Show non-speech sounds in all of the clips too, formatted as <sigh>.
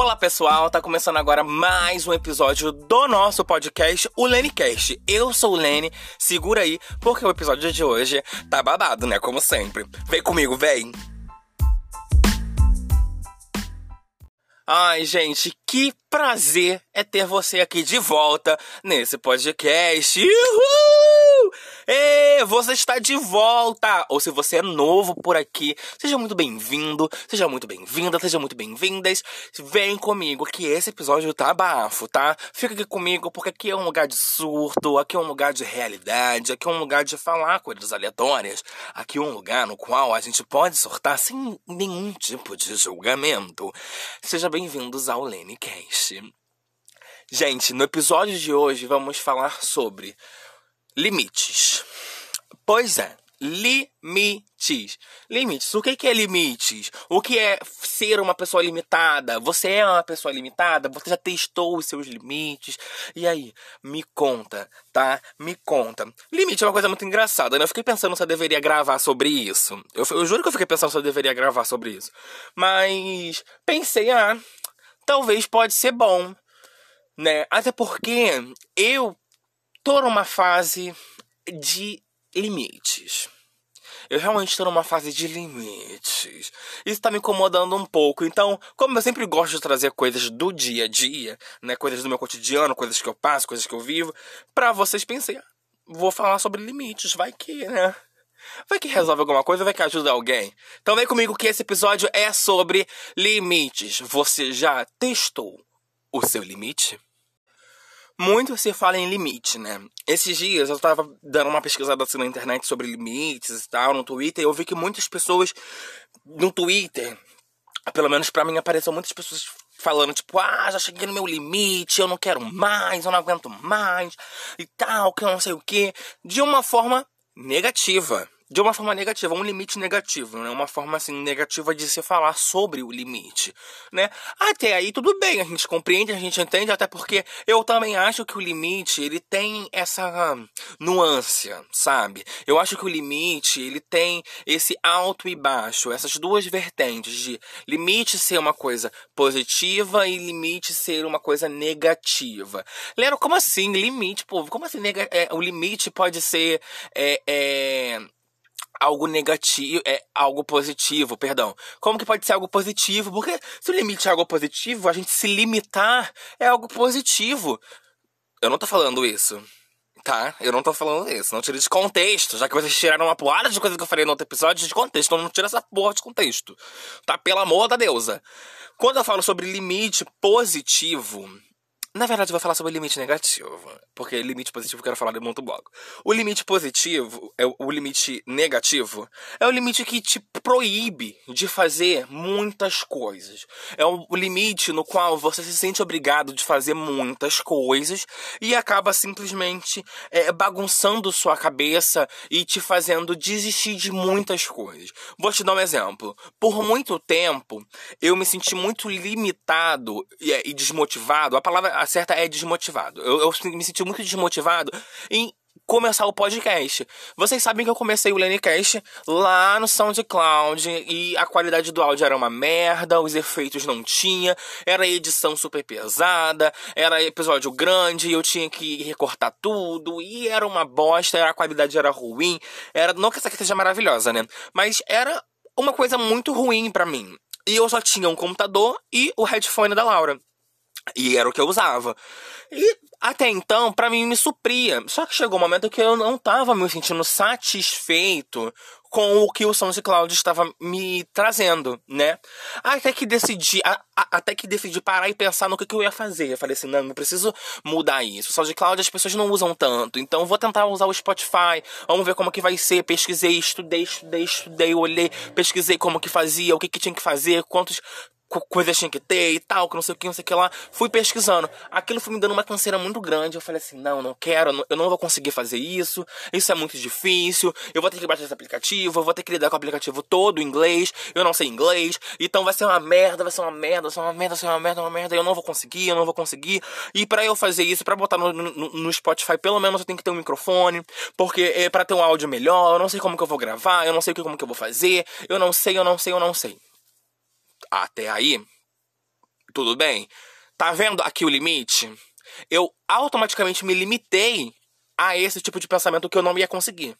Olá pessoal, tá começando agora mais um episódio do nosso podcast, o LeneCast. Eu sou o Lene, segura aí, porque o episódio de hoje tá babado, né? Como sempre. Vem comigo, vem! Ai, gente, que prazer é ter você aqui de volta nesse podcast. Uhul! E você está de volta! Ou se você é novo por aqui, seja muito bem-vindo, seja muito bem-vinda, seja muito bem-vindas. Vem comigo que esse episódio tá bafo, tá? Fica aqui comigo porque aqui é um lugar de surto, aqui é um lugar de realidade, aqui é um lugar de falar coisas aleatórias, aqui é um lugar no qual a gente pode sortar sem nenhum tipo de julgamento. Seja bem-vindos ao LeneCast. Gente, no episódio de hoje vamos falar sobre Limites. Pois é, limites. Limites. O que é limites? O que é ser uma pessoa limitada? Você é uma pessoa limitada? Você já testou os seus limites? E aí, me conta, tá? Me conta. Limite é uma coisa muito engraçada, né? Eu fiquei pensando se eu deveria gravar sobre isso. Eu, eu juro que eu fiquei pensando se eu deveria gravar sobre isso. Mas pensei, ah, talvez pode ser bom, né? Até porque eu tô numa fase de limites. Eu realmente estou numa fase de limites. Isso tá me incomodando um pouco. Então, como eu sempre gosto de trazer coisas do dia a dia, né? Coisas do meu cotidiano, coisas que eu passo, coisas que eu vivo, pra vocês pensem, vou falar sobre limites, vai que, né? Vai que resolve alguma coisa, vai que ajuda alguém. Então vem comigo que esse episódio é sobre limites. Você já testou o seu limite? Muito se fala em limite, né? Esses dias eu tava dando uma pesquisada assim na internet sobre limites e tal, no Twitter, e eu vi que muitas pessoas no Twitter, pelo menos para mim, apareceram muitas pessoas falando, tipo, ah, já cheguei no meu limite, eu não quero mais, eu não aguento mais, e tal, que eu não sei o que, de uma forma negativa de uma forma negativa, um limite negativo, né? Uma forma assim negativa de se falar sobre o limite, né? Até aí tudo bem, a gente compreende, a gente entende, até porque eu também acho que o limite, ele tem essa nuance, sabe? Eu acho que o limite, ele tem esse alto e baixo, essas duas vertentes de limite ser uma coisa positiva e limite ser uma coisa negativa. Lero, como assim? Limite, pô, como assim? É, o limite pode ser é, é algo negativo, é algo positivo, perdão. Como que pode ser algo positivo? Porque se o limite é algo positivo, a gente se limitar é algo positivo. Eu não tô falando isso. Tá? Eu não tô falando isso. Não tira de contexto. Já que vocês tiraram uma porrada de coisa que eu falei no outro episódio de contexto. Então não tira essa porra de contexto. Tá? Pelo amor da deusa. Quando eu falo sobre limite positivo, na verdade, eu vou falar sobre limite negativo, porque limite positivo eu quero falar de muito bloco. O limite positivo, é o limite negativo, é o limite que te proíbe de fazer muitas coisas. É o limite no qual você se sente obrigado de fazer muitas coisas e acaba simplesmente é, bagunçando sua cabeça e te fazendo desistir de muitas coisas. Vou te dar um exemplo. Por muito tempo, eu me senti muito limitado e, e desmotivado. A palavra certa é desmotivado. Eu, eu me senti muito desmotivado em começar o podcast. Vocês sabem que eu comecei o Lenecast lá no SoundCloud e a qualidade do áudio era uma merda, os efeitos não tinha, era edição super pesada, era episódio grande, eu tinha que recortar tudo e era uma bosta, a qualidade era ruim, era não que essa aqui seja maravilhosa, né? Mas era uma coisa muito ruim para mim. E eu só tinha um computador e o headphone da Laura. E era o que eu usava. E até então, para mim, me supria. Só que chegou um momento que eu não tava me sentindo satisfeito com o que o SoundCloud estava me trazendo, né? Até que decidi, a, a, até que decidi parar e pensar no que, que, eu ia fazer. Eu falei assim, não, eu preciso mudar isso. O SoundCloud as pessoas não usam tanto, então vou tentar usar o Spotify. Vamos ver como que vai ser. Pesquisei, estudei, estudei, estudei, olhei, pesquisei como que fazia, o que que tinha que fazer, quantos coisas tinha que ter e tal, que não sei o que, não sei o que lá. Fui pesquisando. Aquilo foi me dando uma canseira muito grande. Eu falei assim: não, não quero, eu não vou conseguir fazer isso. Isso é muito difícil. Eu vou ter que baixar esse aplicativo, eu vou ter que lidar com o aplicativo todo em inglês. Eu não sei inglês. Então vai ser uma merda, vai ser uma merda, vai ser uma merda, vai ser uma merda, uma merda. Eu não vou conseguir, eu não vou conseguir. E para eu fazer isso, para botar no, no, no, Spotify, pelo menos eu tenho que ter um microfone. Porque é para ter um áudio melhor. Eu não sei como que eu vou gravar, eu não sei como que eu vou fazer. Eu não sei, eu não sei, eu não sei até aí, Tudo bem. Tá vendo aqui o limite? Eu automaticamente me limitei a esse tipo de pensamento que eu não ia conseguir.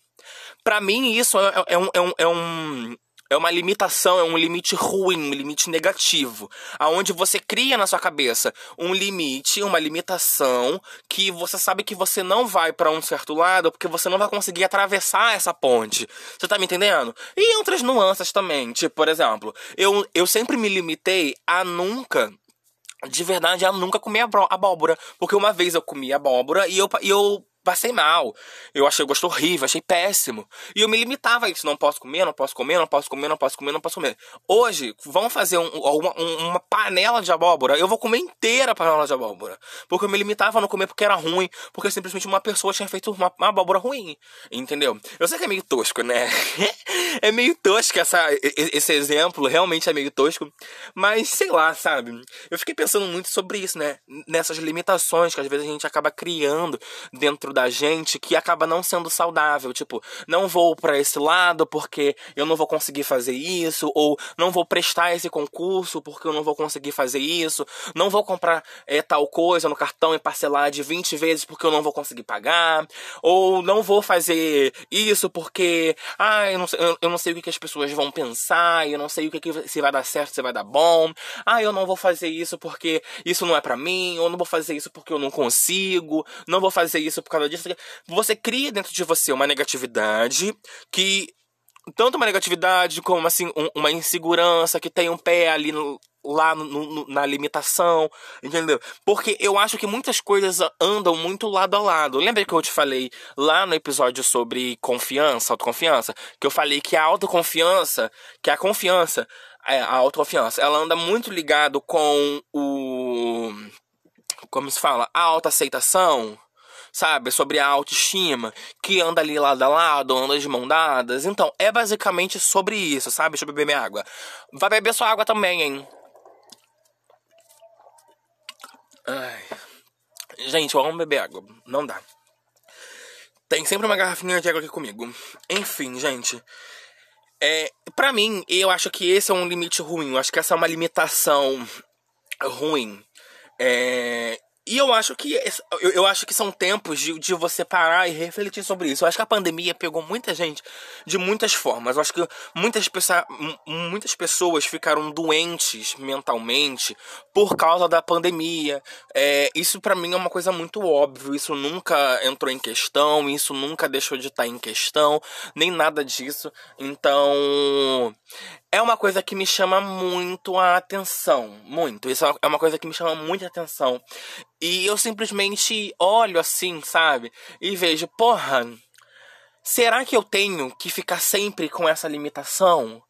Para mim, isso é, é, um, é, um, é, um, é uma limitação, é um limite ruim, um limite negativo. aonde você cria na sua cabeça um limite, uma limitação, que você sabe que você não vai para um certo lado, porque você não vai conseguir atravessar essa ponte. Você tá me entendendo? E outras nuances também. Tipo, por exemplo, eu, eu sempre me limitei a nunca de verdade, a nunca comer abóbora. Porque uma vez eu comi abóbora e eu, e eu passei mal. Eu achei o gosto horrível, achei péssimo. E eu me limitava a isso. Não posso comer, não posso comer, não posso comer, não posso comer, não posso comer. Hoje, vamos fazer um, uma, uma, panela de abóbora. Eu vou comer inteira a panela de abóbora. Porque eu me limitava a não comer porque era ruim. Porque simplesmente uma pessoa tinha feito uma, uma abóbora ruim. Entendeu? Eu sei que é meio tosco, né? <laughs> é meio tosco essa, esse exemplo. Realmente é meio tosco. Mas, sei lá, sabe? Eu fiquei pensando muito sobre isso, né? Nessas limitações que às vezes a gente acaba criando dentro da gente que acaba não sendo saudável. Tipo, não vou para esse lado porque eu não vou conseguir fazer isso, ou não vou prestar esse concurso porque eu não vou conseguir fazer isso, não vou comprar é, tal coisa no cartão e parcelar de 20 vezes porque eu não vou conseguir pagar, ou não vou fazer isso porque, ah, eu não sei, eu não sei o que, que as pessoas vão pensar, eu não sei o que, que se vai dar certo, se vai dar bom, ah, eu não vou fazer isso porque isso não é para mim, ou não vou fazer isso porque eu não consigo, não vou fazer isso por causa disso. Você cria dentro de você uma negatividade que. Tanto uma negatividade como assim, um, uma insegurança que tem um pé ali no, lá no, no, na limitação, entendeu? Porque eu acho que muitas coisas andam muito lado a lado. Lembra que eu te falei lá no episódio sobre confiança, autoconfiança? Que eu falei que a autoconfiança, que a confiança, é, a autoconfiança, ela anda muito ligado com o. Como se fala? A autoaceitação sabe? Sobre a autoestima, que anda ali lado a lado, anda de mão dadas. Então, é basicamente sobre isso, sabe? Deixa eu beber minha água. Vai beber sua água também, hein? Ai. Gente, eu amo beber água. Não dá. Tem sempre uma garrafinha de água aqui comigo. Enfim, gente. É, pra mim, eu acho que esse é um limite ruim. Eu acho que essa é uma limitação ruim. É, e eu acho que eu, eu acho que são tempos de, de você parar e refletir sobre isso. Eu acho que a pandemia pegou muita gente de muitas formas. Eu acho que muitas, pessoas, muitas pessoas ficaram doentes mentalmente por causa da pandemia. É, isso para mim é uma coisa muito óbvia. Isso nunca entrou em questão, isso nunca deixou de estar em questão, nem nada disso. Então, é uma coisa que me chama muito a atenção. Muito. Isso é uma coisa que me chama muito a atenção. E eu simplesmente olho assim, sabe? E vejo, porra, será que eu tenho que ficar sempre com essa limitação?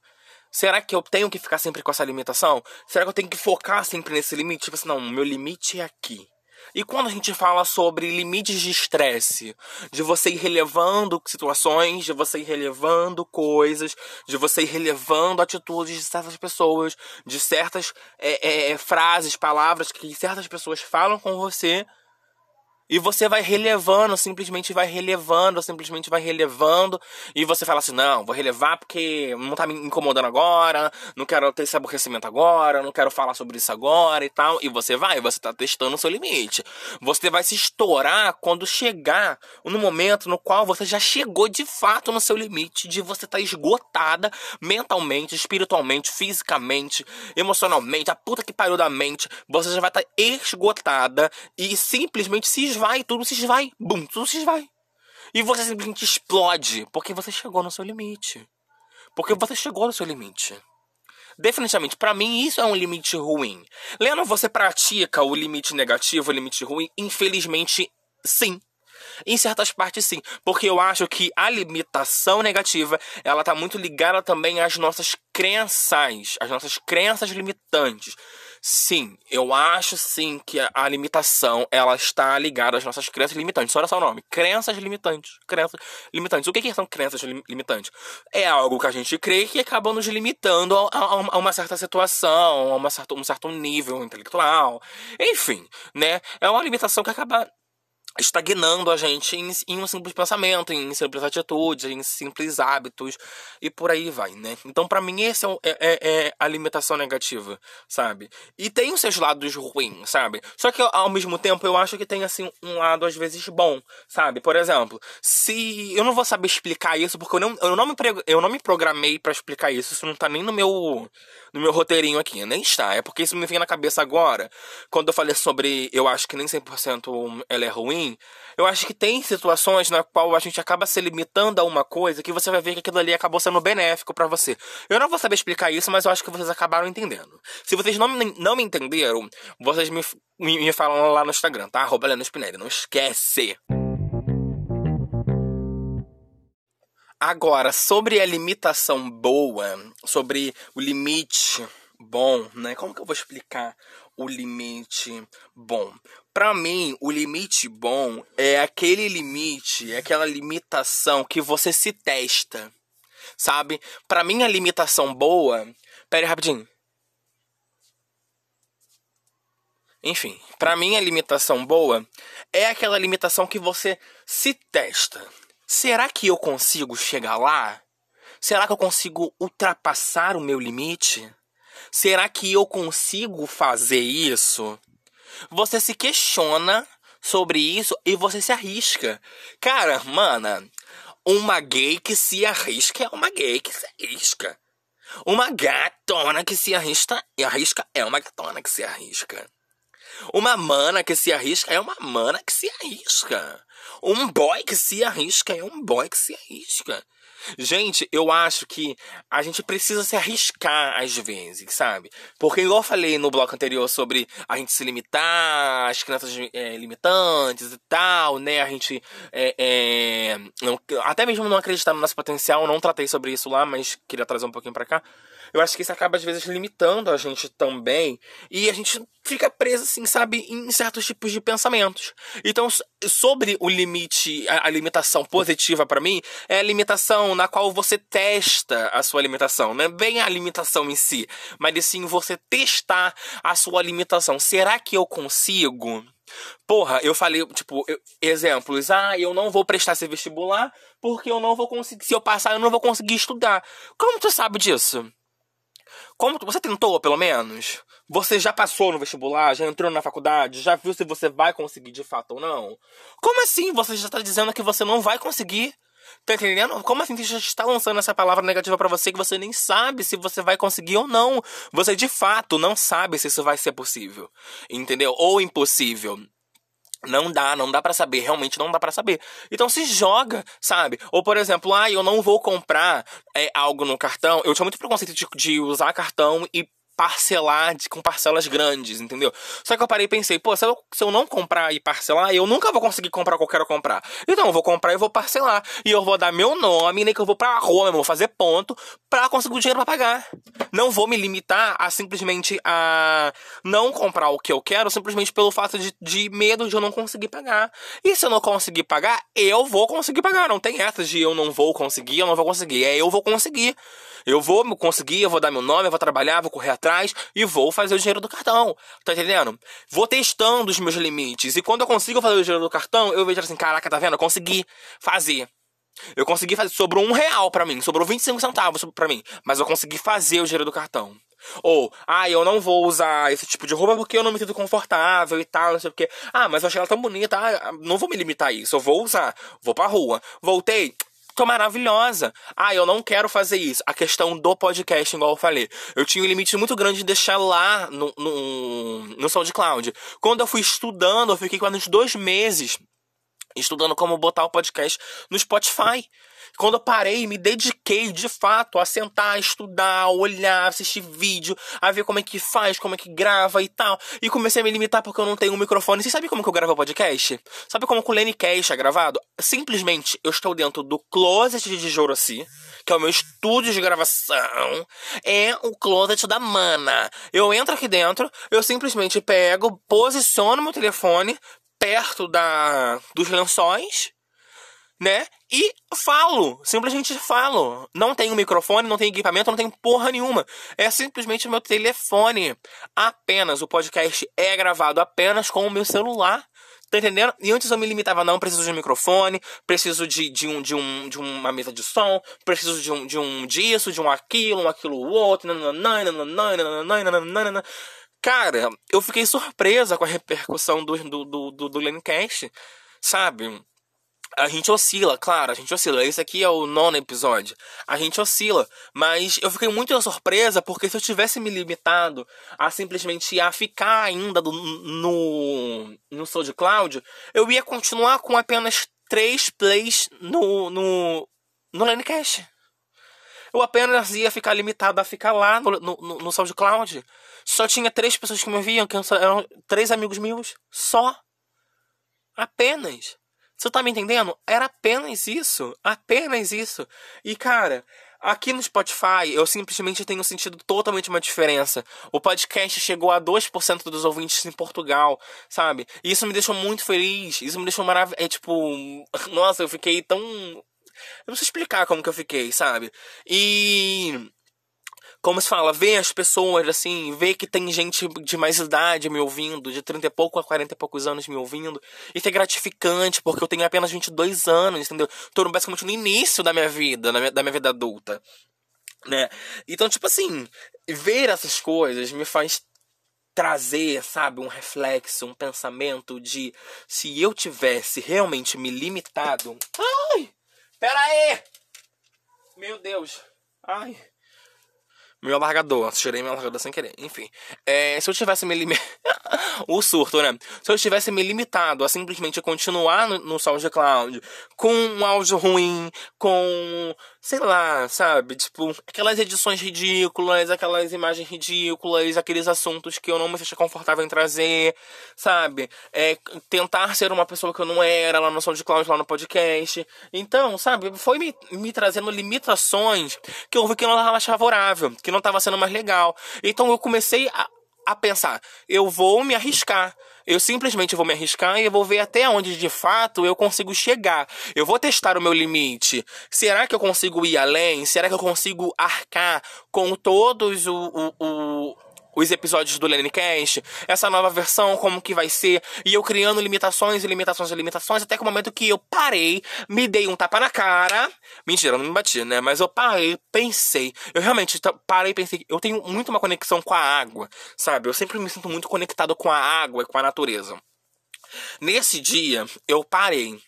Será que eu tenho que ficar sempre com essa limitação? Será que eu tenho que focar sempre nesse limite? Tipo assim, não, meu limite é aqui. E quando a gente fala sobre limites de estresse, de você ir relevando situações, de você ir relevando coisas, de você ir relevando atitudes de certas pessoas, de certas é, é, frases, palavras que certas pessoas falam com você e você vai relevando, simplesmente vai relevando, simplesmente vai relevando. E você fala assim: não, vou relevar porque não tá me incomodando agora, não quero ter esse aborrecimento agora, não quero falar sobre isso agora e tal. E você vai, você tá testando o seu limite. Você vai se estourar quando chegar no momento no qual você já chegou de fato no seu limite, de você tá esgotada mentalmente, espiritualmente, fisicamente, emocionalmente, a puta que pariu da mente. Você já vai estar tá esgotada e simplesmente se esvai, tudo se esvai. Bum, tudo se esvai. E você simplesmente explode porque você chegou no seu limite. Porque você chegou no seu limite. Definitivamente, para mim isso é um limite ruim. Lendo, você pratica o limite negativo, o limite ruim? Infelizmente, sim. Em certas partes, sim. Porque eu acho que a limitação negativa, ela tá muito ligada também às nossas crenças, às nossas crenças limitantes. Sim, eu acho sim que a, limitação ela está ligada às nossas crenças limitantes. Olha só o nome, crenças limitantes. Crenças limitantes. O que, que são crenças limitantes? É algo que a gente crê que acaba nos limitando a, a, a uma certa situação, a uma certa, um certo nível intelectual. Enfim, né? É uma limitação que acaba estagnando a gente em, em, um simples pensamento, em simples atitudes, em simples hábitos e por aí vai, né? Então, para mim, esse é, é, é, é, a limitação negativa, sabe? E tem os seus lados ruins, sabe? Só que ao mesmo tempo eu acho que tem assim um lado às vezes bom, sabe? Por exemplo, se eu não vou saber explicar isso porque eu não, eu não, me, eu não me programei para explicar isso, isso não tá nem no meu no meu roteirinho aqui, nem está. É porque isso me vem na cabeça agora, quando eu falei sobre eu acho que nem 100% ela é ruim, eu acho que tem situações na qual a gente acaba se limitando a uma coisa que você vai ver que aquilo ali acabou sendo benéfico para você. Eu não vou saber explicar isso, mas eu acho que vocês acabaram entendendo. Se vocês não, não me entenderam, vocês me, me, me falam lá no Instagram, tá? Arroba Leno Spinelli, não esquece! Agora, sobre a limitação boa, sobre o limite bom, né? Como que eu vou explicar o limite bom? Para mim, o limite bom é aquele limite, é aquela limitação que você se testa, sabe? Para mim, a limitação boa. Pera aí, rapidinho. Enfim, para mim, a limitação boa é aquela limitação que você se testa Será que eu consigo chegar lá? Será que eu consigo ultrapassar o meu limite? Será que eu consigo fazer isso? Você se questiona sobre isso e você se arrisca. Cara, mana, uma gay que se arrisca é uma gay que se arrisca. Uma gatona que se arrisca, arrisca é uma gatona que se arrisca. Uma mana que se arrisca é uma mana que se arrisca. Um boy que se arrisca é um boy que se arrisca. Gente, eu acho que a gente precisa se arriscar às vezes, sabe? Porque, igual eu falei no bloco anterior sobre a gente se limitar, as crianças é, limitantes e tal, né? A gente. É, é, não, até mesmo não acreditar no nosso potencial, não tratei sobre isso lá, mas queria trazer um pouquinho pra cá eu acho que isso acaba às vezes limitando a gente também e a gente fica preso assim, sabe, em certos tipos de pensamentos. Então, sobre o limite, a, a limitação positiva para mim é a limitação na qual você testa a sua limitação, não é bem a limitação em si, mas sim você testar a sua limitação. Será que eu consigo? Porra, eu falei, tipo, eu, exemplos. Ah, eu não vou prestar esse vestibular porque eu não vou conseguir. Se eu passar, eu não vou conseguir estudar. Como tu sabe disso? Como você tentou, pelo menos? Você já passou no vestibular, já entrou na faculdade, já viu se você vai conseguir de fato ou não? Como assim você já está dizendo que você não vai conseguir? Tá entendendo? Como assim você já está lançando essa palavra negativa para você que você nem sabe se você vai conseguir ou não? Você de fato não sabe se isso vai ser possível. Entendeu? Ou impossível. Não dá, não dá para saber, realmente não dá para saber. Então se joga, sabe? Ou por exemplo, ah, eu não vou comprar é, algo no cartão. Eu tinha muito preconceito de, de usar cartão e parcelar de, com parcelas grandes, entendeu? Só que eu parei e pensei, pô, se eu, se eu não comprar e parcelar, eu nunca vou conseguir comprar o que eu quero comprar. Então eu vou comprar e vou parcelar. E eu vou dar meu nome, nem que eu vou pra rua mesmo, vou fazer ponto pra conseguir o dinheiro pra pagar. Não vou me limitar a simplesmente a não comprar o que eu quero, simplesmente pelo fato de, de medo de eu não conseguir pagar. E se eu não conseguir pagar, eu vou conseguir pagar. Não tem essa de eu não vou conseguir, eu não vou conseguir. É eu vou conseguir. Eu vou conseguir, eu vou dar meu nome, eu vou trabalhar, vou correr atrás e vou fazer o dinheiro do cartão. Tá entendendo? Vou testando os meus limites. E quando eu consigo fazer o dinheiro do cartão, eu vejo assim, caraca, tá vendo? Eu consegui fazer. Eu consegui fazer. Sobrou um real para mim, sobrou 25 centavos para mim. Mas eu consegui fazer o dinheiro do cartão. Ou, ah, eu não vou usar esse tipo de roupa porque eu não me sinto confortável e tal, não sei o quê. Ah, mas eu achei ela tão bonita, ah, não vou me limitar a isso, eu vou usar. Vou pra rua. Voltei, tô maravilhosa. Ah, eu não quero fazer isso. A questão do podcast, igual eu falei. Eu tinha um limite muito grande de deixar lá no, no, no SoundCloud. Quando eu fui estudando, eu fiquei quase dois meses estudando como botar o podcast no Spotify. Quando eu parei, me dediquei de fato a sentar, estudar, olhar, assistir vídeo, a ver como é que faz, como é que grava e tal. E comecei a me limitar porque eu não tenho um microfone. Você sabe como que eu gravo podcast? Sabe como o Lenny Cash é gravado? Simplesmente eu estou dentro do closet de Joroci, que é o meu estúdio de gravação. É o closet da mana. Eu entro aqui dentro, eu simplesmente pego, posiciono meu telefone perto da dos lençóis né? E falo, simplesmente falo. Não tenho microfone, não tenho equipamento, não tenho porra nenhuma. É simplesmente o meu telefone. Apenas o podcast é gravado apenas com o meu celular. Tá entendendo? E antes eu me limitava, não, preciso de um microfone, preciso de, de, um, de, um, de uma mesa de som, preciso de um, de um disso, de um aquilo, um aquilo outro, Cara, eu fiquei surpresa com a repercussão do, do, do, do, do Lencast, sabe? A gente oscila, claro, a gente oscila. Esse aqui é o nono episódio. A gente oscila. Mas eu fiquei muito surpresa porque se eu tivesse me limitado a simplesmente a ficar ainda do, no, no SoundCloud, eu ia continuar com apenas três plays no, no, no Linecast. Eu apenas ia ficar limitado a ficar lá no, no, no SoundCloud. Só tinha três pessoas que me viam, que eram três amigos meus. Só. Apenas. Você tá me entendendo? Era apenas isso. Apenas isso. E, cara, aqui no Spotify eu simplesmente tenho sentido totalmente uma diferença. O podcast chegou a 2% dos ouvintes em Portugal, sabe? E isso me deixou muito feliz. Isso me deixou maravilhoso. É tipo. Nossa, eu fiquei tão. Eu não sei explicar como que eu fiquei, sabe? E como se fala, ver as pessoas, assim, ver que tem gente de mais idade me ouvindo, de 30 e pouco a 40 e poucos anos me ouvindo. Isso é gratificante, porque eu tenho apenas 22 anos, entendeu? Tô basicamente no início da minha vida, da minha vida adulta, né? Então, tipo assim, ver essas coisas me faz trazer, sabe, um reflexo, um pensamento de se eu tivesse realmente me limitado. Ai! Pera aí! Meu Deus! Ai! Meu alargador. Tirei meu alargador sem querer. Enfim. É, se eu tivesse me. <laughs> <laughs> o surto, né? Se eu tivesse me limitado a simplesmente continuar no, no SoundCloud com um áudio ruim, com. sei lá, sabe? Tipo, aquelas edições ridículas, aquelas imagens ridículas, aqueles assuntos que eu não me sentia confortável em trazer, sabe? É, tentar ser uma pessoa que eu não era lá no SoundCloud, lá no podcast. Então, sabe? Foi me, me trazendo limitações que eu vi que não estava favorável que não estava sendo mais legal. Então eu comecei a, a pensar, eu vou me arriscar. Eu simplesmente vou me arriscar e vou ver até onde de fato eu consigo chegar. Eu vou testar o meu limite. Será que eu consigo ir além? Será que eu consigo arcar com todos o, o, o os episódios do Lenicast, essa nova versão, como que vai ser, e eu criando limitações e limitações e limitações, até que o momento que eu parei, me dei um tapa na cara. Mentira, eu não me bati, né? Mas eu parei, pensei. Eu realmente parei e pensei. Eu tenho muito uma conexão com a água, sabe? Eu sempre me sinto muito conectado com a água e com a natureza. Nesse dia, eu parei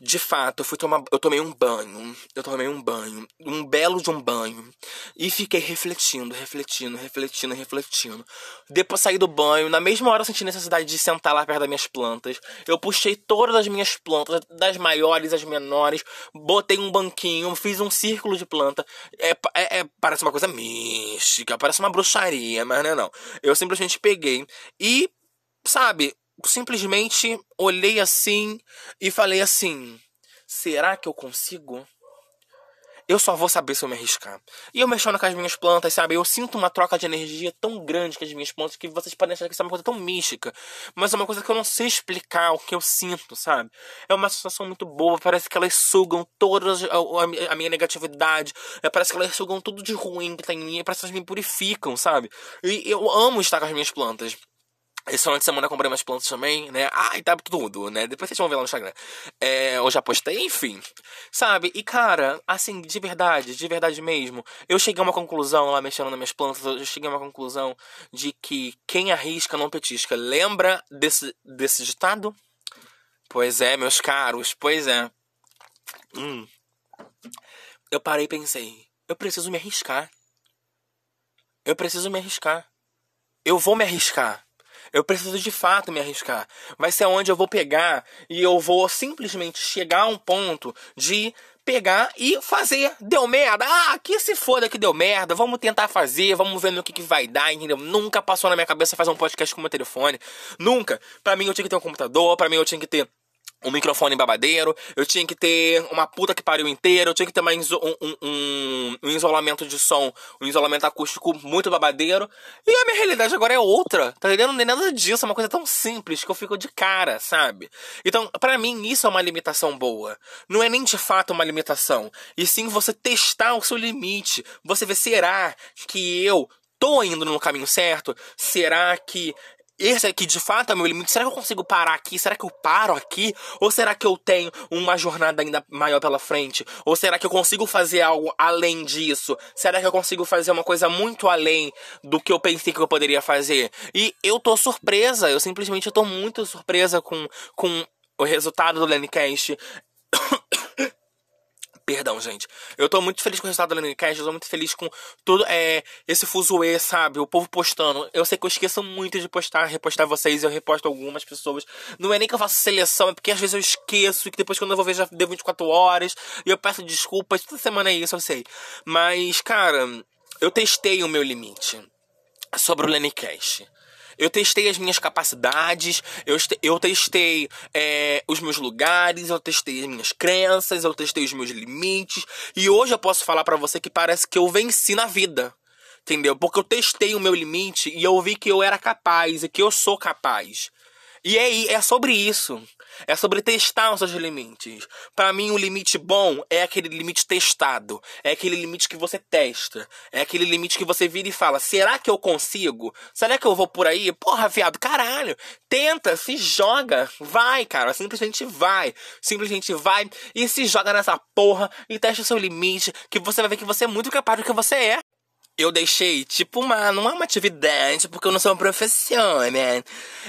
de fato, eu fui tomar, eu tomei um banho, eu tomei um banho, um belo de um banho, e fiquei refletindo, refletindo, refletindo, refletindo. Depois saí do banho, na mesma hora eu senti necessidade de sentar lá perto das minhas plantas. Eu puxei todas as minhas plantas, das maiores às menores, botei um banquinho, fiz um círculo de planta. É, é, é parece uma coisa mística, parece uma bruxaria, mas não é não. Eu simplesmente peguei e, sabe, simplesmente olhei assim e falei assim: será que eu consigo? Eu só vou saber se eu me arriscar. E eu mexendo com as minhas plantas, sabe? Eu sinto uma troca de energia tão grande com as minhas plantas que vocês podem achar que isso é uma coisa tão mística. Mas é uma coisa que eu não sei explicar o que eu sinto, sabe? É uma sensação muito boa. Parece que elas sugam toda a, minha negatividade. É, parece que elas sugam tudo de ruim que tá em mim. Parece que elas me purificam, sabe? E eu amo estar com as minhas plantas. Esse final de semana eu comprei umas plantas também, né? Ah, e tá tudo, né? Depois vocês vão ver lá no Instagram. É, eu já postei, enfim. Sabe? E cara, assim, de verdade, de verdade mesmo, eu cheguei a uma conclusão lá mexendo nas minhas plantas, eu cheguei a uma conclusão de que quem arrisca não petisca. Lembra desse, desse ditado? Pois é, meus caros, pois é. Hum. Eu parei e pensei, eu preciso me arriscar. Eu preciso me arriscar. Eu vou me arriscar. Eu preciso de fato me arriscar. Vai ser onde eu vou pegar e eu vou simplesmente chegar a um ponto de pegar e fazer. Deu merda? Ah, que se foda que deu merda. Vamos tentar fazer, vamos ver no que, que vai dar, entendeu? Nunca passou na minha cabeça fazer um podcast com meu telefone. Nunca. Para mim eu tinha que ter um computador, para mim eu tinha que ter um microfone babadeiro, eu tinha que ter uma puta que pariu inteira, eu tinha que ter mais um, um, um, um, isolamento de som, um isolamento acústico muito babadeiro. E a minha realidade agora é outra, tá entendendo? Não é nada disso, é uma coisa tão simples que eu fico de cara, sabe? Então, para mim, isso é uma limitação boa. Não é nem de fato uma limitação, e sim você testar o seu limite. Você ver, será que eu tô indo no caminho certo? Será que esse aqui de fato é meu limite. Será que eu consigo parar aqui? Será que eu paro aqui? Ou será que eu tenho uma jornada ainda maior pela frente? Ou será que eu consigo fazer algo além disso? Será que eu consigo fazer uma coisa muito além do que eu pensei que eu poderia fazer? E eu tô surpresa, eu simplesmente tô muito surpresa com, com o resultado do Lenicast. Perdão, gente. Eu tô muito feliz com o resultado do Lenicast, eu tô muito feliz com todo é, esse fuzuê, sabe? O povo postando. Eu sei que eu esqueço muito de postar, repostar vocês, eu reposto algumas pessoas. Não é nem que eu faço seleção, é porque às vezes eu esqueço, e que depois quando eu vou ver já deu 24 horas, e eu peço desculpas. Toda semana é isso, eu sei. Mas, cara, eu testei o meu limite sobre o Lenicast. Eu testei as minhas capacidades, eu, eu testei é, os meus lugares, eu testei as minhas crenças, eu testei os meus limites. E hoje eu posso falar para você que parece que eu venci na vida. Entendeu? Porque eu testei o meu limite e eu vi que eu era capaz e que eu sou capaz. E é, é sobre isso. É sobre testar os seus limites. Para mim, o limite bom é aquele limite testado. É aquele limite que você testa. É aquele limite que você vira e fala: será que eu consigo? Será que eu vou por aí? Porra, viado, caralho. Tenta, se joga. Vai, cara. Simplesmente vai. Simplesmente vai e se joga nessa porra e testa o seu limite. Que você vai ver que você é muito capaz do que você é eu deixei, tipo, uma. Não é uma atividade, porque eu não sou uma professora, né?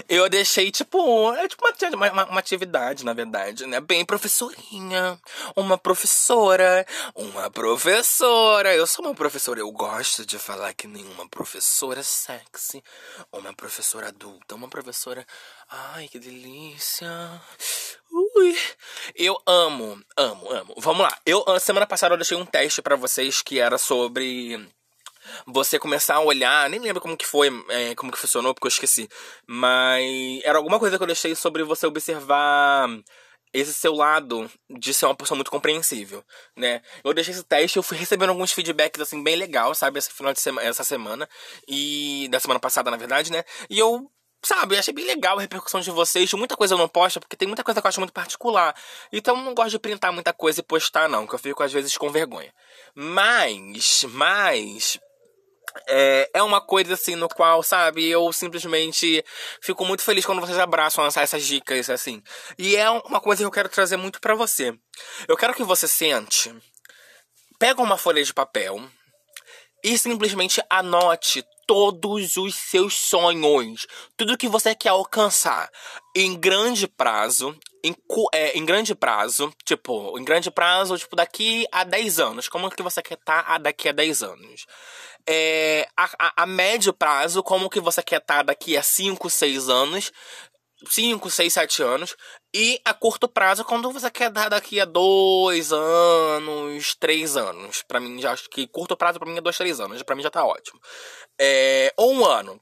Eu deixei, tipo. É tipo uma, uma, uma, atividade, na verdade, né? Bem professorinha. Uma professora. Uma professora. Eu sou uma professora. Eu gosto de falar que nenhuma professora sexy. Uma professora adulta. Uma professora. Ai, que delícia. Ui. Eu amo, amo, amo. Vamos lá. Eu, semana passada, eu deixei um teste para vocês que era sobre você começar a olhar, nem lembro como que foi, é, como que funcionou, porque eu esqueci. Mas era alguma coisa que eu deixei sobre você observar esse seu lado de ser uma pessoa muito compreensível, né? Eu deixei esse teste, eu fui recebendo alguns feedbacks assim bem legal, sabe, esse final de semana, essa semana e da semana passada, na verdade, né? E eu Sabe, achei bem legal a repercussão de vocês. Muita coisa eu não posto, porque tem muita coisa que eu acho muito particular. Então eu não gosto de printar muita coisa e postar, não, que eu fico às vezes com vergonha. Mas, mas, é, é uma coisa assim no qual, sabe, eu simplesmente fico muito feliz quando vocês abraçam essas dicas assim. E é uma coisa que eu quero trazer muito para você. Eu quero que você sente, pega uma folha de papel e simplesmente anote todos os seus sonhos, tudo que você quer alcançar em grande prazo, em, é, em grande prazo, tipo, em grande prazo, tipo, daqui a 10 anos. Como que você quer estar tá daqui a 10 anos? é, a, a, a, médio prazo, como que você quer estar tá daqui a 5, 6 anos. 5, 6, 7 anos. E a curto prazo, quando você quer dar daqui a 2 anos, 3 anos. Pra mim, já acho que curto prazo pra mim é 2, 3 anos. Pra mim já tá ótimo. É, ou um ano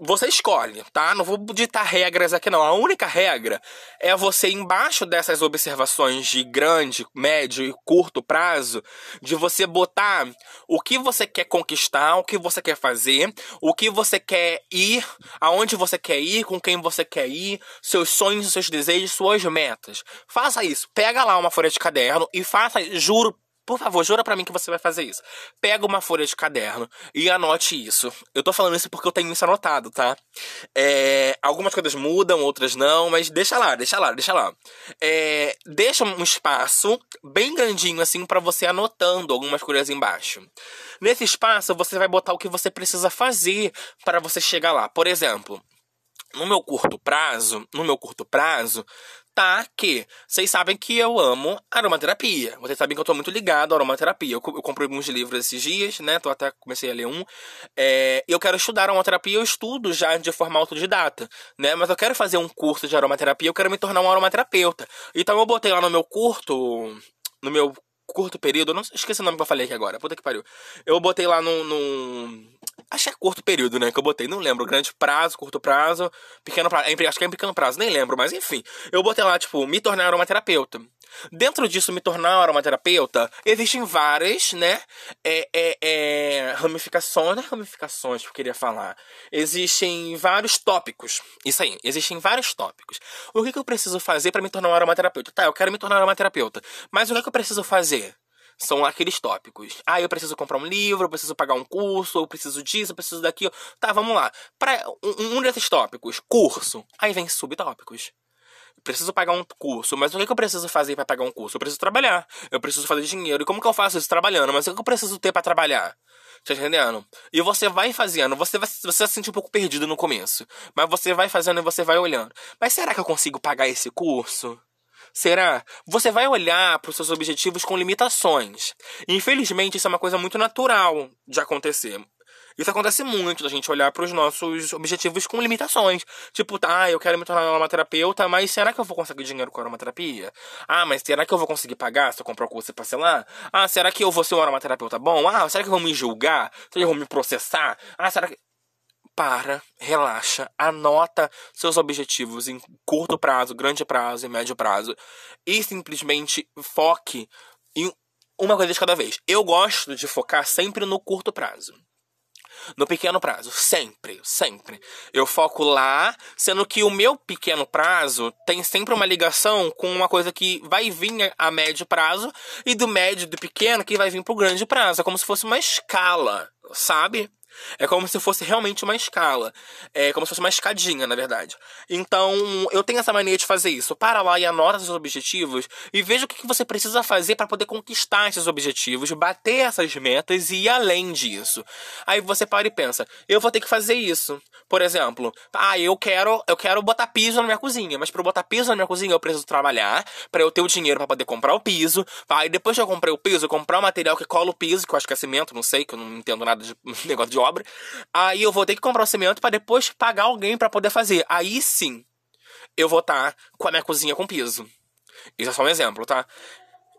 você escolhe, tá? Não vou ditar regras aqui, não. A única regra é você, embaixo dessas observações de grande, médio e curto prazo, de você botar o que você quer conquistar, o que você quer fazer, o que você quer ir, aonde você quer ir, com quem você quer ir, seus sonhos, seus desejos, suas metas. Faça isso. Pega lá uma folha de caderno e faça, juro por favor, jura para mim que você vai fazer isso. Pega uma folha de caderno e anote isso. Eu tô falando isso porque eu tenho isso anotado, tá? É, algumas coisas mudam, outras não, mas deixa lá, deixa lá, deixa lá. É, deixa um espaço bem grandinho assim para você anotando algumas coisas embaixo. Nesse espaço você vai botar o que você precisa fazer para você chegar lá. Por exemplo, no meu curto prazo, no meu curto prazo, tá que vocês sabem que eu amo aromaterapia. Vocês sabem que eu tô muito ligado à aromaterapia. Eu, eu comprei alguns livros esses dias, né? Tô até comecei a ler um. É, eu quero estudar aromaterapia, eu estudo já de forma autodidata, né? Mas eu quero fazer um curso de aromaterapia, eu quero me tornar um aromaterapeuta. Então eu botei lá no meu curto, no meu curto período, eu não esqueci o nome que eu falei aqui agora, puta que pariu. Eu botei lá no, no Acho que é curto período, né? Que eu botei. Não lembro. Grande prazo, curto prazo, pequeno prazo. Acho que é pequeno prazo, nem lembro. Mas enfim. Eu botei lá, tipo, me tornar aromaterapeuta. Dentro disso, me tornar aromaterapeuta, existem várias, né? É, é, é, ramificações. Não é ramificações que eu queria falar. Existem vários tópicos. Isso aí. Existem vários tópicos. O que, que eu preciso fazer para me tornar um aromaterapeuta? Tá, eu quero me tornar aromaterapeuta. Mas o que, que eu preciso fazer? São aqueles tópicos. Ah, eu preciso comprar um livro, eu preciso pagar um curso, eu preciso disso, eu preciso daquilo. Tá, vamos lá. Para um, um desses tópicos, curso. Aí vem subtópicos. Preciso pagar um curso, mas o que, eu preciso fazer para pagar um curso? Eu preciso trabalhar, eu preciso fazer dinheiro. E como que eu faço isso trabalhando? Mas o que eu preciso ter para trabalhar? Tá entendendo? E você vai fazendo, você vai, você vai se sentir um pouco perdido no começo. Mas você vai fazendo e você vai olhando. Mas será que eu consigo pagar esse curso? Será? Você vai olhar para os seus objetivos com limitações. Infelizmente, isso é uma coisa muito natural de acontecer. Isso acontece muito, da gente olhar para os nossos objetivos com limitações. Tipo, tá, eu quero me tornar uma terapeuta, mas será que eu vou conseguir dinheiro com a aromaterapia? Ah, mas será que eu vou conseguir pagar se eu comprar o curso e parcelar? Ah, será que eu vou ser um aromaterapeuta bom? Ah, será que vão me julgar? Será que vão me processar? Ah, será que para, relaxa, anota seus objetivos em curto prazo, grande prazo e médio prazo e simplesmente foque em uma coisa de cada vez. Eu gosto de focar sempre no curto prazo no pequeno prazo. Sempre, sempre. Eu foco lá, sendo que o meu pequeno prazo tem sempre uma ligação com uma coisa que vai vir a médio prazo e do médio do pequeno que vai vir pro grande prazo. É como se fosse uma escala, sabe? É como se fosse realmente uma escala. É como se fosse uma escadinha, na verdade. Então, eu tenho essa mania de fazer isso. Para lá e anota seus objetivos e veja o que você precisa fazer para poder conquistar esses objetivos, bater essas metas e ir além disso. Aí você para e pensa: eu vou ter que fazer isso. Por exemplo, ah, eu quero, eu quero botar piso na minha cozinha, mas para botar piso na minha cozinha eu preciso trabalhar, para eu ter o dinheiro para poder comprar o piso. Aí depois que eu comprei o piso, eu comprar o material que cola o piso, que eu acho que é cimento, não sei, que eu não entendo nada de <laughs> negócio de obra. Aí eu vou ter que comprar o cimento para depois pagar alguém para poder fazer. Aí sim, eu vou estar tá com a minha cozinha com piso. Isso é só um exemplo, tá?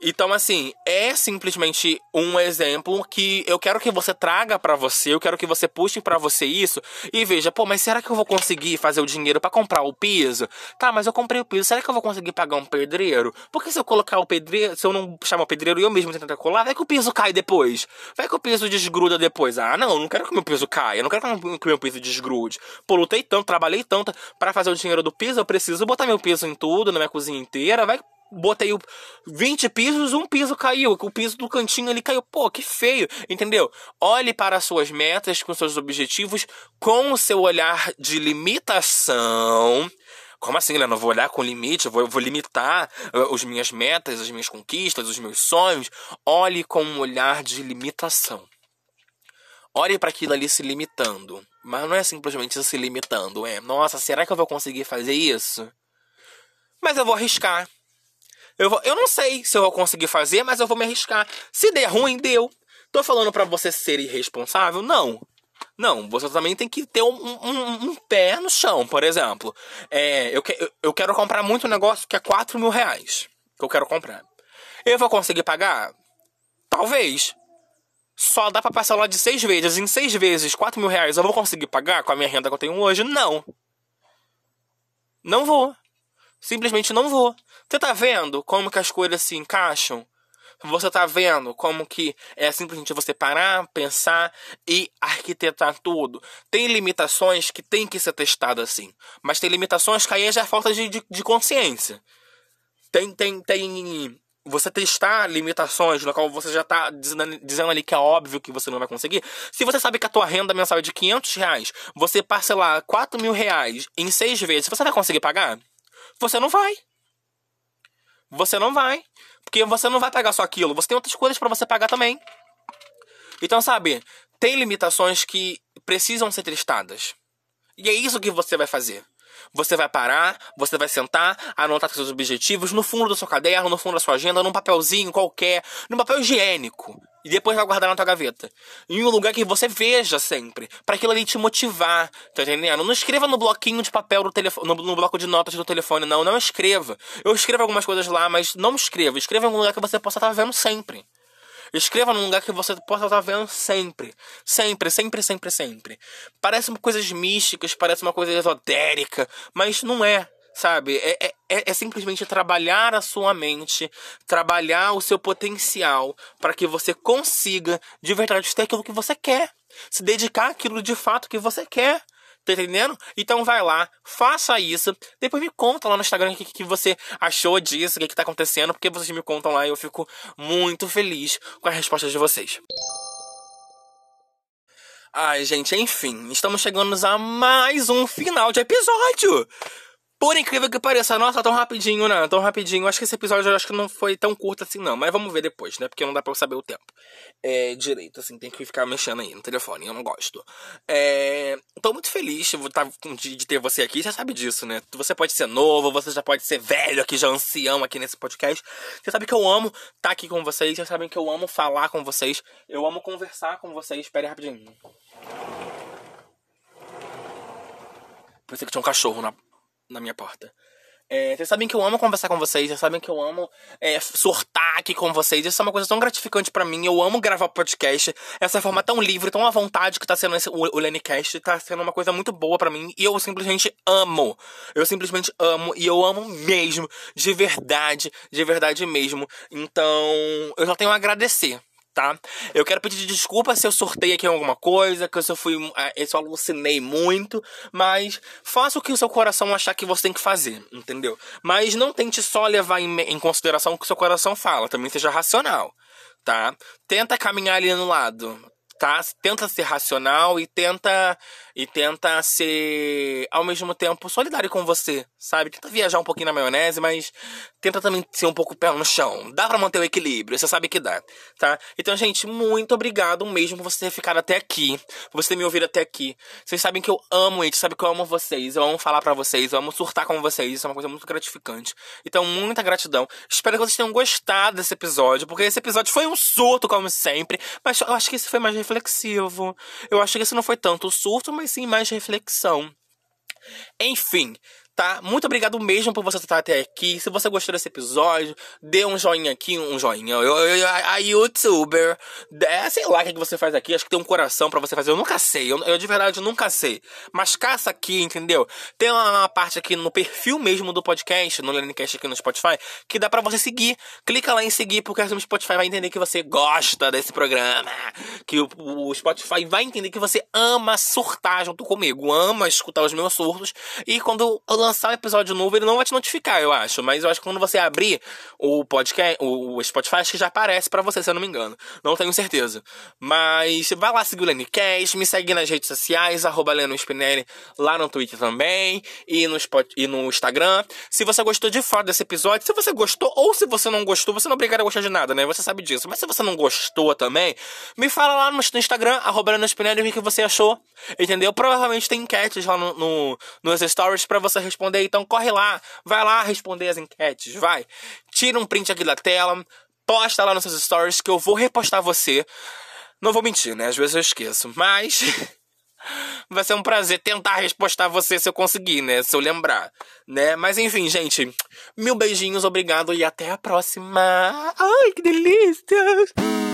Então, assim, é simplesmente um exemplo que eu quero que você traga para você, eu quero que você puxe para você isso e veja, pô, mas será que eu vou conseguir fazer o dinheiro para comprar o piso? Tá, mas eu comprei o piso, será que eu vou conseguir pagar um pedreiro? Porque se eu colocar o pedreiro, se eu não chamar o pedreiro e eu mesmo tentar colar, vai que o piso cai depois. Vai que o piso desgruda depois. Ah, não, não quero que meu piso caia, não quero que meu piso desgrude. Pô, lutei tanto, trabalhei tanto para fazer o dinheiro do piso, eu preciso botar meu piso em tudo, na minha cozinha inteira, vai botei 20 pisos, um piso caiu. O piso do cantinho ali caiu. Pô, que feio, entendeu? Olhe para as suas metas, com seus objetivos, com o seu olhar de limitação. Como assim, né? Não vou olhar com limite, eu vou, eu vou limitar uh, as minhas metas, as minhas conquistas, os meus sonhos. Olhe com um olhar de limitação. Olhe para aquilo ali se limitando. Mas não é simplesmente se limitando, é. Nossa, será que eu vou conseguir fazer isso? Mas eu vou arriscar. Eu, vou, eu não sei se eu vou conseguir fazer, mas eu vou me arriscar. Se der ruim, deu. Tô falando para você ser irresponsável? Não. Não, você também tem que ter um, um, um pé no chão, por exemplo. É, eu, que, eu quero comprar muito um negócio que é 4 mil reais. Que eu quero comprar. Eu vou conseguir pagar? Talvez. Só dá pra parcelar de seis vezes. Em seis vezes, 4 mil reais eu vou conseguir pagar com a minha renda que eu tenho hoje? Não. Não vou. Simplesmente não vou. Você tá vendo como que as coisas se encaixam? Você tá vendo como que é simplesmente você parar, pensar e arquitetar tudo. Tem limitações que tem que ser testado assim. Mas tem limitações que aí já é falta de, de, de consciência. Tem, tem, tem você testar limitações no qual você já está dizendo, dizendo, ali que é óbvio que você não vai conseguir. Se você sabe que a tua renda mensal é de 500 reais, você parcelar 4 mil reais em seis vezes, você vai conseguir pagar? Você não vai. Você não vai. Porque você não vai pagar só aquilo. Você tem outras coisas para você pagar também. Então, sabe, tem limitações que precisam ser testadas. E é isso que você vai fazer. Você vai parar, você vai sentar, anotar seus objetivos no fundo do seu caderno, no fundo da sua agenda, num papelzinho qualquer, num papel higiênico. E depois vai guardar na tua gaveta. Em um lugar que você veja sempre. para aquilo ali te motivar. Tá entendendo? Não escreva no bloquinho de papel do telefone. No, no, bloco de notas do telefone, não. Não escreva. Eu escrevo algumas coisas lá, mas não escreva. Escreva em um lugar que você possa estar vendo sempre. Escreva num lugar que você possa estar vendo sempre. Sempre, sempre, sempre, sempre. Parece uma coisa místicas, parece uma coisa esotérica, mas não é sabe? É, é, é, é, simplesmente trabalhar a sua mente, trabalhar o seu potencial para que você consiga de verdade ter aquilo que você quer, se dedicar àquilo de fato que você quer. Tá entendendo? Então vai lá, faça isso. Depois me conta lá no Instagram o que, que você achou disso, o que, que tá acontecendo, porque vocês me contam lá e eu fico muito feliz com as respostas de vocês. Ai, gente, enfim, estamos chegando a mais um final de episódio. Por incrível que pareça, nossa, tão rapidinho, né? Tão rapidinho. Acho que esse episódio acho que não foi tão curto assim, não. Mas vamos ver depois, né? Porque não dá pra eu saber o tempo. É, direito, assim, tem que ficar mexendo aí no telefone. Eu não gosto. É, tô muito feliz tá, de, de ter você aqui. Você sabe disso, né? Você pode ser novo, você já pode ser velho aqui, já ancião aqui nesse podcast. Você sabe que eu amo estar tá aqui com vocês. Vocês sabem que eu amo falar com vocês. Eu amo conversar com vocês. Espere rapidinho. Pensei que tinha um cachorro na, na minha porta. É, vocês sabem que eu amo conversar com vocês, vocês sabem que eu amo é, sortar aqui com vocês. Isso é uma coisa tão gratificante para mim. Eu amo gravar podcast. Essa forma tão livre, tão à vontade que tá sendo esse, o, o Lenicast. Tá sendo uma coisa muito boa para mim. E eu simplesmente amo. Eu simplesmente amo. E eu amo mesmo. De verdade. De verdade mesmo. Então, eu só tenho a agradecer tá? Eu quero pedir desculpa se eu sortei aqui alguma coisa, que eu fui, é, eu alucinei muito, mas faça o que o seu coração achar que você tem que fazer, entendeu? Mas não tente só levar em, em consideração o que o seu coração fala, também seja racional, tá? Tenta caminhar ali no lado, tá? Tenta ser racional e tenta e tenta ser ao mesmo tempo solidário com você, sabe? Tenta viajar um pouquinho na maionese, mas tenta também ser um pouco pé no chão. Dá para manter o equilíbrio, você sabe que dá, tá? Então, gente, muito obrigado mesmo por você ter ficado até aqui, por você ter me ouvido até aqui. Vocês sabem que eu amo isso, sabe que eu amo vocês, eu amo falar para vocês, eu amo surtar com vocês, isso é uma coisa muito gratificante. Então, muita gratidão. Espero que vocês tenham gostado desse episódio, porque esse episódio foi um surto como sempre, mas eu acho que esse foi mais reflexivo. Eu acho que esse não foi tanto surto, mas sim mais reflexão. Enfim, tá? Muito obrigado mesmo por você estar até aqui. Se você gostou desse episódio, dê um joinha aqui, um joinha. Eu, eu, eu, a youtuber, é, sei lá o que você faz aqui. Acho que tem um coração para você fazer. Eu nunca sei. Eu, eu, de verdade nunca sei. Mas caça aqui, entendeu? Tem uma, uma parte aqui no perfil mesmo do podcast, no Learncast aqui no Spotify, que dá para você seguir. Clica lá em seguir, porque assim o Spotify vai entender que você gosta desse programa. Que o, o Spotify vai entender que você ama surtar junto comigo. Ama escutar os meus surtos. E quando eu lançar um episódio novo, ele não vai te notificar, eu acho. Mas eu acho que quando você abrir o podcast, o Spotify, acho que já aparece para você, se eu não me engano. Não tenho certeza. Mas vai lá seguir o Lenicast, me segue nas redes sociais, arroba Leno Spinelli, lá no Twitter também, e no, Spot, e no Instagram. Se você gostou de fora desse episódio, se você gostou ou se você não gostou, você não é obrigado a gostar de nada, né? Você sabe disso. Mas se você não gostou também, me fala lá no, Instagram, arroba Leno Spinelli, o que você achou. Entendeu? Provavelmente tem enquetes lá no, no nos stories para você responder responder, então corre lá, vai lá responder as enquetes, vai. Tira um print aqui da tela, posta lá nos seus stories que eu vou repostar você. Não vou mentir, né? Às vezes eu esqueço, mas <laughs> vai ser um prazer tentar repostar você se eu conseguir, né? Se eu lembrar, né? Mas enfim, gente, mil beijinhos, obrigado e até a próxima. Ai, que delícia!